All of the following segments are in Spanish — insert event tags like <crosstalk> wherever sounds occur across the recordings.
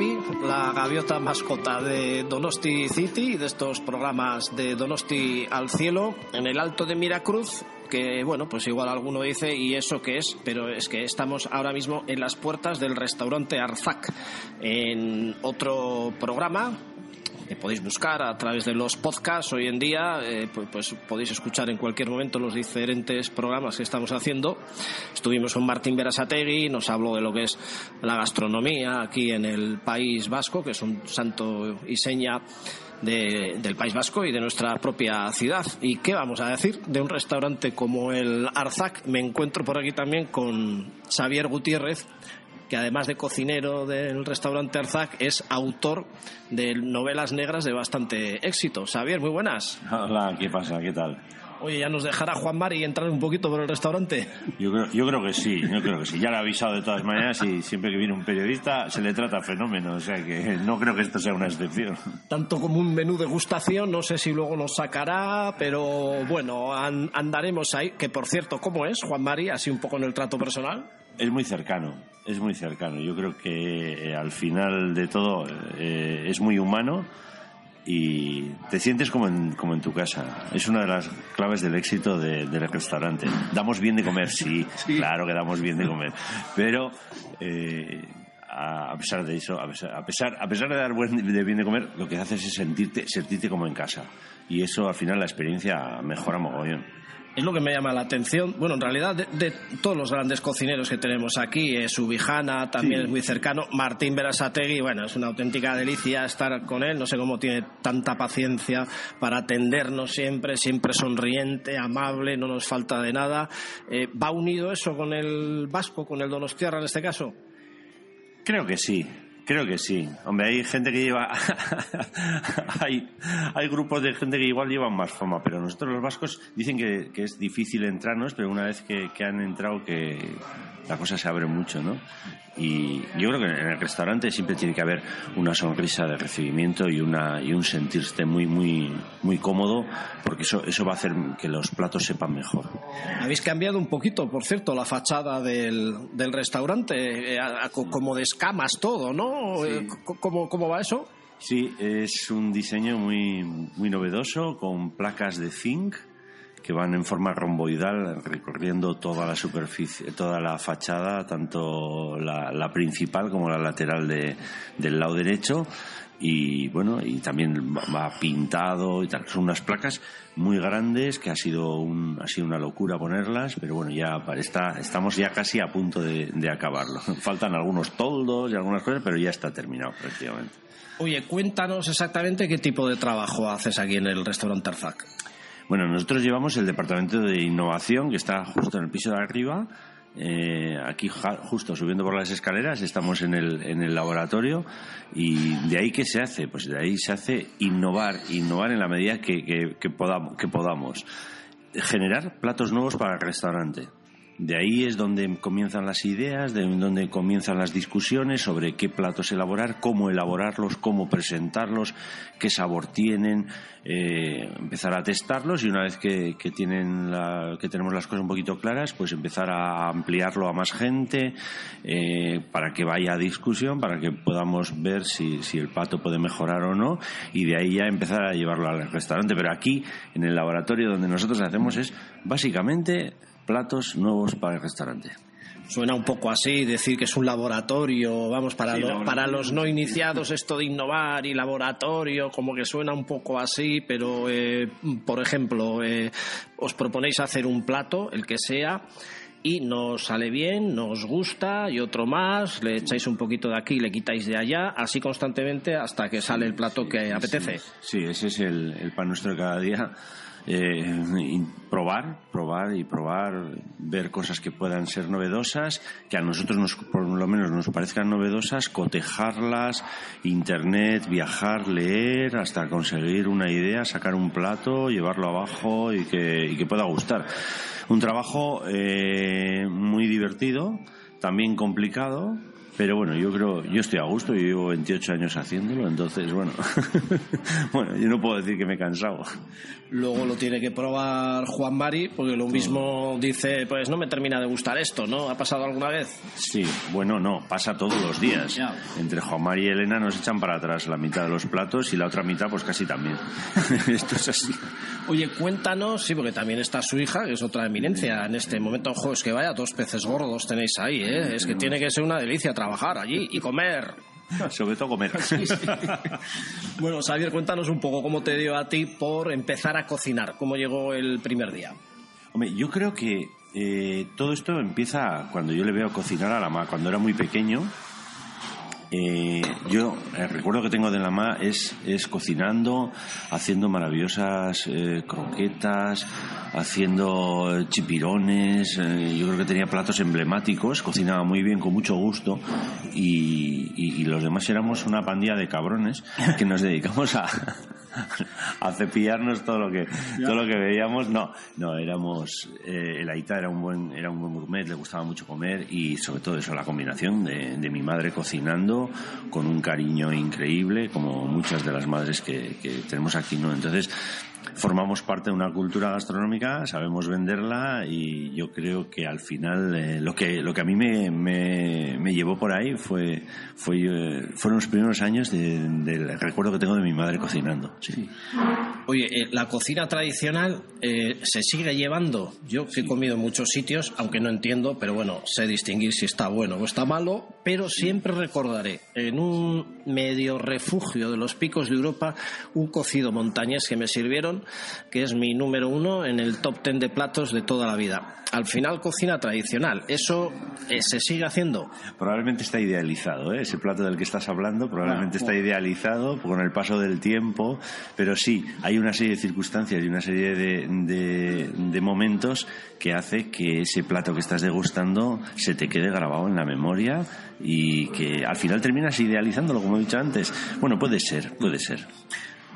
La gaviota mascota de Donosti City y de estos programas de Donosti al Cielo en el Alto de Miracruz que bueno, pues igual alguno dice, ¿y eso qué es? Pero es que estamos ahora mismo en las puertas del restaurante Arzac, en otro programa podéis buscar a través de los podcasts hoy en día, eh, pues, pues, podéis escuchar en cualquier momento los diferentes programas que estamos haciendo. Estuvimos con Martín Berasategui, nos habló de lo que es la gastronomía aquí en el País Vasco, que es un santo y seña de, del País Vasco y de nuestra propia ciudad. ¿Y qué vamos a decir de un restaurante como el Arzac? Me encuentro por aquí también con Xavier Gutiérrez, que además de cocinero del restaurante Arzac, es autor de novelas negras de bastante éxito. Xavier, muy buenas. Hola, ¿qué pasa? ¿Qué tal? Oye, ¿ya nos dejará Juan Mari entrar un poquito por el restaurante? Yo creo, yo creo que sí, yo creo que sí. Ya lo he avisado de todas maneras y siempre que viene un periodista se le trata fenómeno, o sea que no creo que esto sea una excepción. Tanto como un menú degustación, no sé si luego nos sacará, pero bueno, an- andaremos ahí. Que por cierto, ¿cómo es Juan Mari? Así un poco en el trato personal. Es muy cercano, es muy cercano. Yo creo que eh, al final de todo eh, es muy humano y te sientes como en, como en tu casa. Es una de las claves del éxito de- del restaurante. Damos bien de comer, sí, <laughs> claro que damos bien de comer, pero eh, a a pesar de eso, a pesar, a pesar, a pesar de dar buen, de bien de comer, lo que haces es sentirte, sentirte como en casa. Y eso al final la experiencia mejora mogollón. Es lo que me llama la atención. Bueno, en realidad, de, de todos los grandes cocineros que tenemos aquí, eh, Subijana también Sí. es muy cercano. Martín Berasategui, bueno, es una auténtica delicia estar con él. No sé cómo tiene tanta paciencia para atendernos siempre, siempre sonriente, amable, no nos falta de nada. Eh, ¿Va unido eso con el vasco, con el donostiarra en este caso? Creo que sí, creo que sí. Hombre, hay gente que lleva. <laughs> hay, hay grupos de gente que igual llevan más fama, pero nosotros los vascos dicen que, que es difícil entrarnos, pero una vez que, que han entrado, que la cosa se abre mucho, ¿no? Y yo creo que en el restaurante siempre tiene que haber una sonrisa de recibimiento y, una, y un sentirse muy, muy, muy cómodo, porque eso, eso va a hacer que los platos sepan mejor. Habéis cambiado un poquito, por cierto, la fachada del, del restaurante, eh, como de escamas todo, ¿no? Eh, ¿Cómo, ¿Cómo va eso? Sí, es un diseño muy, muy novedoso con placas de zinc que van en forma romboidal recorriendo toda la superficie, toda la fachada, tanto la, la principal como la lateral de- del lado derecho. Y bueno, y también va- pintado y tal. Son unas placas muy grandes que ha sido, un, ha sido una locura ponerlas, pero bueno, ya está, estamos ya casi a punto de, de acabarlo. <laughs> Faltan algunos toldos y algunas cosas, pero ya está terminado prácticamente. Oye, cuéntanos exactamente qué tipo de trabajo haces aquí en el restaurante Arzac. Bueno, nosotros llevamos el departamento de innovación que está justo en el piso de arriba. Eh, aquí justo subiendo por las escaleras estamos en el, en el laboratorio y de ahí qué se hace pues de ahí se hace innovar innovar en la medida que, que podamos, que podamos generar platos nuevos para el restaurante de ahí es donde comienzan las ideas, de donde comienzan las discusiones sobre qué platos elaborar, cómo elaborarlos, cómo presentarlos, qué sabor tienen, eh, empezar a testarlos y una vez que, tienen la- que tenemos las cosas un poquito claras, pues empezar a ampliarlo a más gente eh, para que vaya a discusión, para que podamos ver si, si el plato puede mejorar o no y de ahí ya empezar a llevarlo al restaurante. Pero aquí, en el laboratorio donde nosotros hacemos es básicamente platos nuevos para el restaurante. Suena un poco así, decir que es un laboratorio, vamos, para, para los no iniciados esto de innovar y laboratorio, como que suena un poco así, pero, eh, por ejemplo, eh, os proponéis hacer un plato, el que sea, y nos sale bien, nos gusta y otro más, le echáis un poquito de aquí, le quitáis de allá, así constantemente hasta que sale el plato que apetece. Sí, ese es el, el pan nuestro de cada día eh, probar, probar y probar, ver cosas que puedan ser novedosas, que a nosotros nos, por lo menos nos parezcan novedosas, cotejarlas, internet, viajar, leer, hasta conseguir una idea, sacar un plato, llevarlo abajo y que, y que pueda gustar. Un trabajo eh, muy divertido, también complicado, pero bueno, yo creo, yo estoy a gusto, yo llevo 28 años haciéndolo, entonces bueno, <laughs> bueno, yo no puedo decir que me he cansado. Luego lo tiene que probar Juan Mari, porque lo mismo dice, pues no me termina de gustar esto, ¿no? ¿Ha pasado alguna vez? Sí, bueno, no, pasa todos los días. Entre Juan Mari y Elena nos echan para atrás la mitad de los platos y la otra mitad pues casi también. <laughs> esto es así. Oye, cuéntanos, sí, porque también está su hija, que es otra eminencia en este momento. Ojo, es que vaya, dos peces gordos tenéis ahí, ¿eh? Es que tiene que ser una delicia trabajar allí y comer. <laughs> Sobre todo comer. <laughs> bueno, Xavier, cuéntanos un poco cómo te dio a ti por empezar a cocinar, cómo llegó el primer día. Hombre, yo creo que eh, todo esto empieza cuando yo le veo cocinar a la mamá. Cuando era muy pequeño, eh, yo el recuerdo que tengo de la mamá es, es cocinando, haciendo maravillosas eh, croquetas, haciendo chipirones. Eh, yo creo que tenía platos emblemáticos, cocinaba muy bien, con mucho gusto. Y, y los demás éramos una pandilla de cabrones que nos dedicamos a, <laughs> a cepillarnos todo lo que todo lo que veíamos. No no éramos eh, el Aita era un buen era un buen gourmet le gustaba mucho comer y sobre todo eso la combinación de, de mi madre cocinando con un cariño increíble como muchas de las madres que, que tenemos aquí no entonces formamos parte de una cultura gastronómica, sabemos venderla y yo creo que al final eh, lo que lo que a mí me, me, me llevó por ahí fue, fue eh, fueron los primeros años del recuerdo que tengo de mi madre cocinando. Sí. Oye, eh, la cocina tradicional se sigue llevando. Yo que he comido en muchos sitios, aunque no entiendo, pero bueno, sé distinguir si está bueno o está malo, pero siempre recordaré en un medio refugio de los picos de Europa un cocido montañés que me sirvieron que es mi número uno en el top ten de platos de toda la vida. Al final, cocina tradicional. ¿Eso eh, se sigue haciendo? Probablemente está idealizado, ¿eh? ese plato del que estás hablando probablemente está idealizado con el paso del tiempo, pero sí, hay una serie de circunstancias y una serie de, de momentos que hace que ese plato que estás degustando se te quede grabado en la memoria y que al final terminas idealizándolo, como he dicho antes. Bueno, puede ser, puede ser.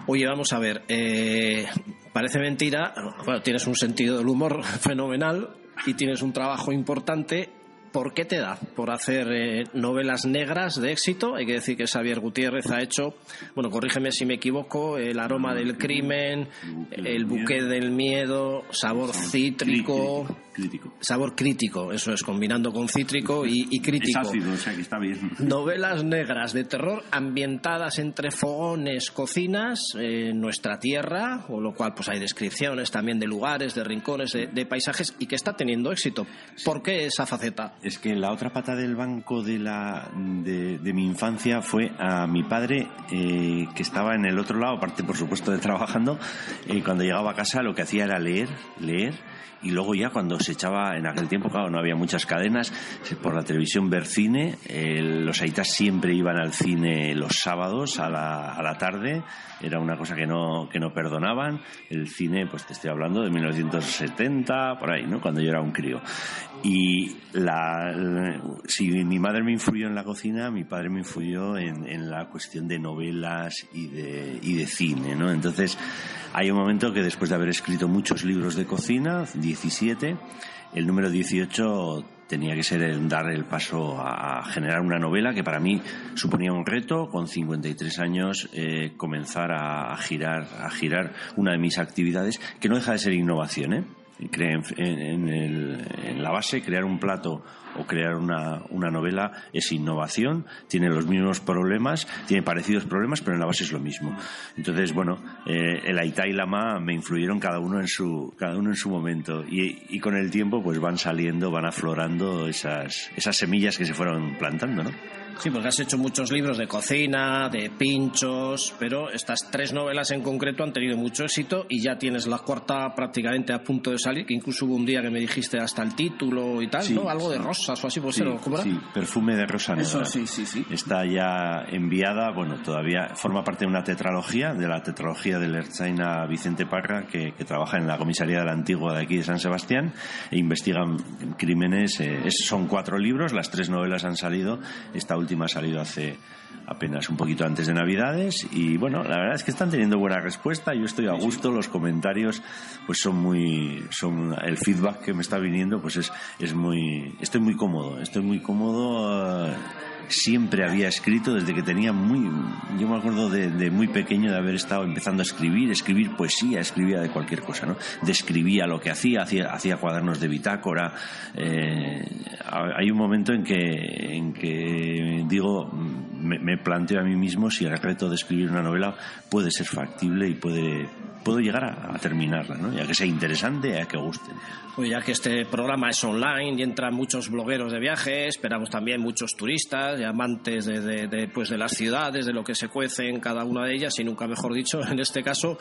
Oye, vamos a ver, eh, parece mentira, bueno, tienes un sentido del humor <laughs> fenomenal y tienes un trabajo importante ¿Por qué te da? Por hacer eh, novelas negras de éxito. Hay que decir que Xavier Gutiérrez ha hecho, bueno, corrígeme si me equivoco, El aroma del crimen, El buque del miedo, Sabor cítrico. Crítico. Sabor crítico, eso es, combinando con cítrico y, crítico. Es ácido, o sea que está bien. Novelas negras de terror ambientadas entre fogones, cocinas, en nuestra tierra, con lo cual pues hay descripciones también de lugares, de rincones, de, paisajes y que está teniendo éxito. ¿Por qué esa faceta? Es que la otra pata del banco de, la, de, mi infancia fue a mi padre, eh, que estaba en el otro lado, aparte por supuesto de trabajando, y eh, cuando llegaba a casa lo que hacía era leer, leer, y luego ya cuando se echaba, en aquel tiempo, claro, no había muchas cadenas, por la televisión ver cine, los aitas siempre iban al cine los sábados a la, a la tarde, era una cosa que no, que no perdonaban, el cine, pues te estoy hablando de 1970, por ahí, ¿no? Cuando yo era un crío. Y la, si mi madre me influyó en la cocina, mi padre me influyó en, en la cuestión de novelas y de, y de cine, ¿no? Entonces, hay un momento que después de haber escrito muchos libros de cocina, 17, el número 18 tenía que ser el dar el paso a generar una novela que para mí suponía un reto con 53 años eh, comenzar a girar a girar una de mis actividades que no deja de ser innovación ¿eh? En, la base, crear un plato o crear una, una, novela es innovación, tiene los mismos problemas, tiene parecidos problemas, pero en la base es lo mismo. Entonces, bueno, eh, el Aita y la Ma me influyeron cada uno en su, cada uno en su momento y, y, con el tiempo pues van saliendo, van aflorando esas, esas semillas que se fueron plantando, ¿no? Sí, porque has hecho muchos libros de cocina, de pinchos, pero estas tres novelas en concreto han tenido mucho éxito y ya tienes la cuarta prácticamente a punto de salir, que incluso hubo un día que me dijiste hasta el título y tal, ¿no? Algo de rosas o así, pues sí, ¿cómo era? Sí, perfume de rosa negra. Eso, sí, sí, sí. Está ya enviada, bueno, todavía forma parte de una tetralogía, de la tetralogía del Erzaina Vicente Parra, que, trabaja en la comisaría de la Antigua de aquí de San Sebastián e investigan crímenes. Eh, son cuatro libros, las tres novelas han salido. Esta última ha salido hace apenas un poquito antes de Navidades y bueno, la verdad es que están teniendo buena respuesta, yo estoy a gusto, los comentarios pues son muy son el feedback que me está viniendo pues es es muy estoy muy cómodo, estoy muy cómodo eh, siempre había escrito desde que tenía muy yo me acuerdo de, muy pequeño de haber estado empezando a escribir escribir poesía escribía de cualquier cosa no describía lo que hacía hacía, hacía cuadernos de bitácora eh, hay un momento en que en que digo me, planteo a mí mismo si el reto de escribir una novela puede ser factible y puede puedo llegar a, terminarla, ¿no? ya que sea interesante, ya que guste. Pues ya que este programa es online y entran muchos blogueros de viaje, esperamos también muchos turistas amantes de, pues de las ciudades, de lo que se cuece en cada una de ellas, y nunca mejor dicho, en este caso,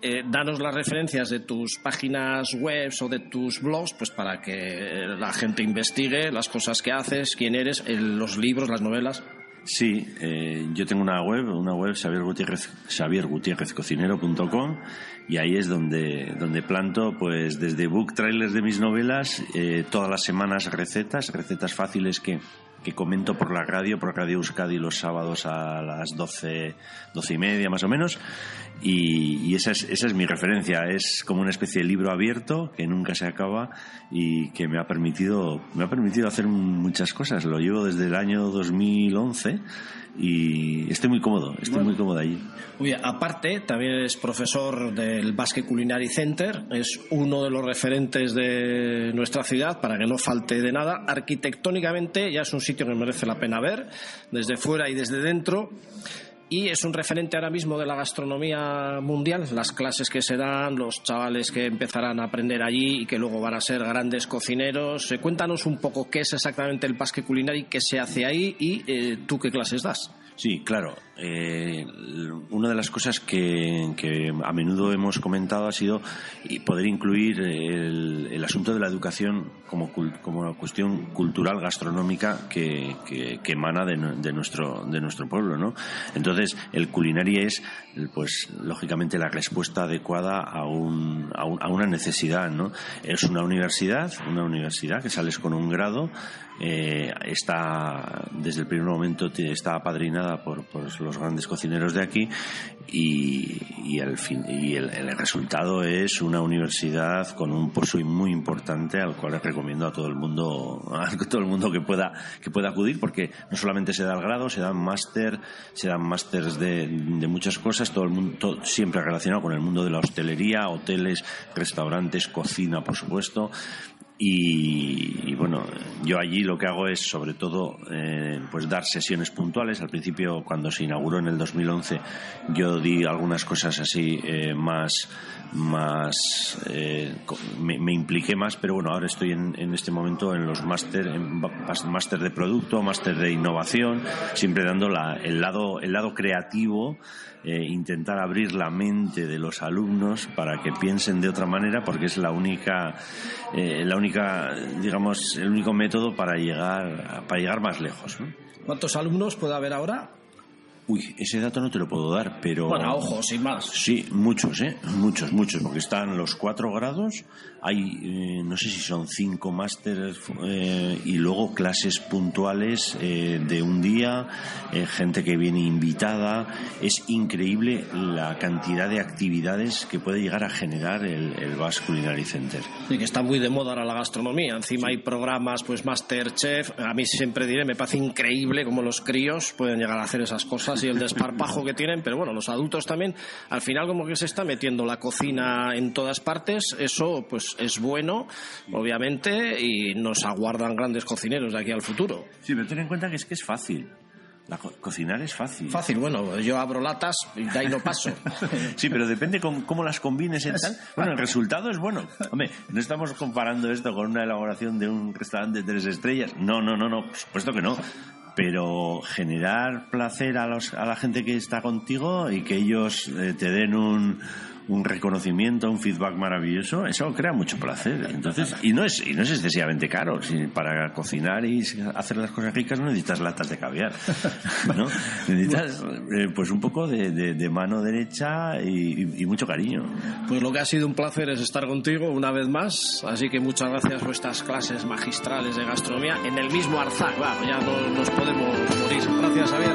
eh, danos las referencias de tus páginas web o de tus blogs, pues para que la gente investigue las cosas que haces, quién eres, los libros, las novelas. Sí, eh, yo tengo una web, una web Xavier Gutiérrez, xaviergutierrezcocinero.com y ahí es donde, donde planto pues desde book trailers de mis novelas, eh, todas las semanas recetas, recetas fáciles que, que comento por la radio, por Radio Euskadi los sábados a las doce, doce y media más o menos. Y, esa, es, esa es mi referencia. Es como una especie de libro abierto que nunca se acaba y que me ha permitido, me ha permitido hacer muchas cosas. Lo llevo desde el año 2011 y estoy muy cómodo, estoy muy cómodo allí. aparte, también es profesor del Basque Culinary Center, es uno de los referentes de nuestra ciudad, para que no falte de nada. Arquitectónicamente ya es un sitio que merece la pena ver, desde fuera y desde dentro y es un referente ahora mismo de la gastronomía mundial, las clases que se dan, los chavales que empezarán a aprender allí y que luego van a ser grandes cocineros. Eh, cuéntanos un poco qué es exactamente el Pasque Culinari, qué se hace ahí y eh, tú qué clases das. Sí, claro. Eh, una de las cosas que, a menudo hemos comentado ha sido poder incluir el, asunto de la educación como, como una cuestión cultural gastronómica que, emana de, nuestro, de nuestro pueblo. ¿no? Entonces, el culinario es, pues, lógicamente, la respuesta adecuada a, un, a, una necesidad. ¿no? Es una universidad, una universidad que sales con un grado eh, está desde el primer momento está apadrinada por, los grandes cocineros de aquí y, el, fin, y el, resultado es una universidad con un pozo muy importante al cual recomiendo a todo el mundo <laughs> a todo el mundo que pueda que pueda acudir porque no solamente se da el grado se dan máster se dan másters de, muchas cosas. Todo el mundo siempre relacionado con el mundo de la hostelería hoteles restaurantes cocina por supuesto y, bueno, yo allí lo que hago es sobre todo eh, pues dar sesiones puntuales. Al principio, cuando se inauguró en el 2011, yo di algunas cosas así eh, más, más eh, me, impliqué más, pero bueno, ahora estoy en, en este momento en los máster, máster de producto, máster de innovación, siempre dando la, el lado, el lado creativo eh, intentar abrir la mente de los alumnos para que piensen de otra manera porque es la única digamos el único método para llegar para llegar más lejos ¿cuántos alumnos puede haber ahora? Uy, ese dato no te lo puedo dar, pero... Bueno, ojo, sin más. Sí, muchos, ¿eh? Muchos, muchos, porque están los cuatro grados, hay, eh, no sé si son cinco másteres eh, y luego clases puntuales eh, de un día, gente que viene invitada. Es increíble la cantidad de actividades que puede llegar a generar el, el Basque Culinary Center. Y que está muy de moda ahora la gastronomía. Encima hay programas, pues Masterchef. A mí siempre diré, me parece increíble cómo los críos pueden llegar a hacer esas cosas cosas y el desparpajo que tienen, pero bueno, los adultos también, al final como que se está metiendo la cocina en todas partes, eso pues es bueno, obviamente, y nos aguardan grandes cocineros de aquí al futuro. Sí, pero ten en cuenta que es que es fácil. La cocinar es fácil. Fácil, bueno, yo abro latas y de ahí no paso. <laughs> sí, pero depende con cómo las combines en tal. Bueno, el resultado es bueno. Hombre, no estamos comparando esto con una elaboración de un restaurante de tres estrellas. No, no, no, no, por supuesto que no. Pero generar placer a, los, a la gente que está contigo y que ellos eh, te den un, un reconocimiento, un feedback maravilloso, eso crea mucho placer. Entonces, y no es, y no es excesivamente caro. Si para cocinar y hacer las cosas ricas no necesitas latas de caviar. <laughs> ¿no? Necesitas eh, pues un poco de, de, mano derecha y, y, mucho cariño. Pues lo que ha sido un placer es estar contigo una vez más. Así que muchas gracias por estas clases magistrales de gastronomía en el mismo Arzac. ya no nos podemos morir. Gracias, Javier.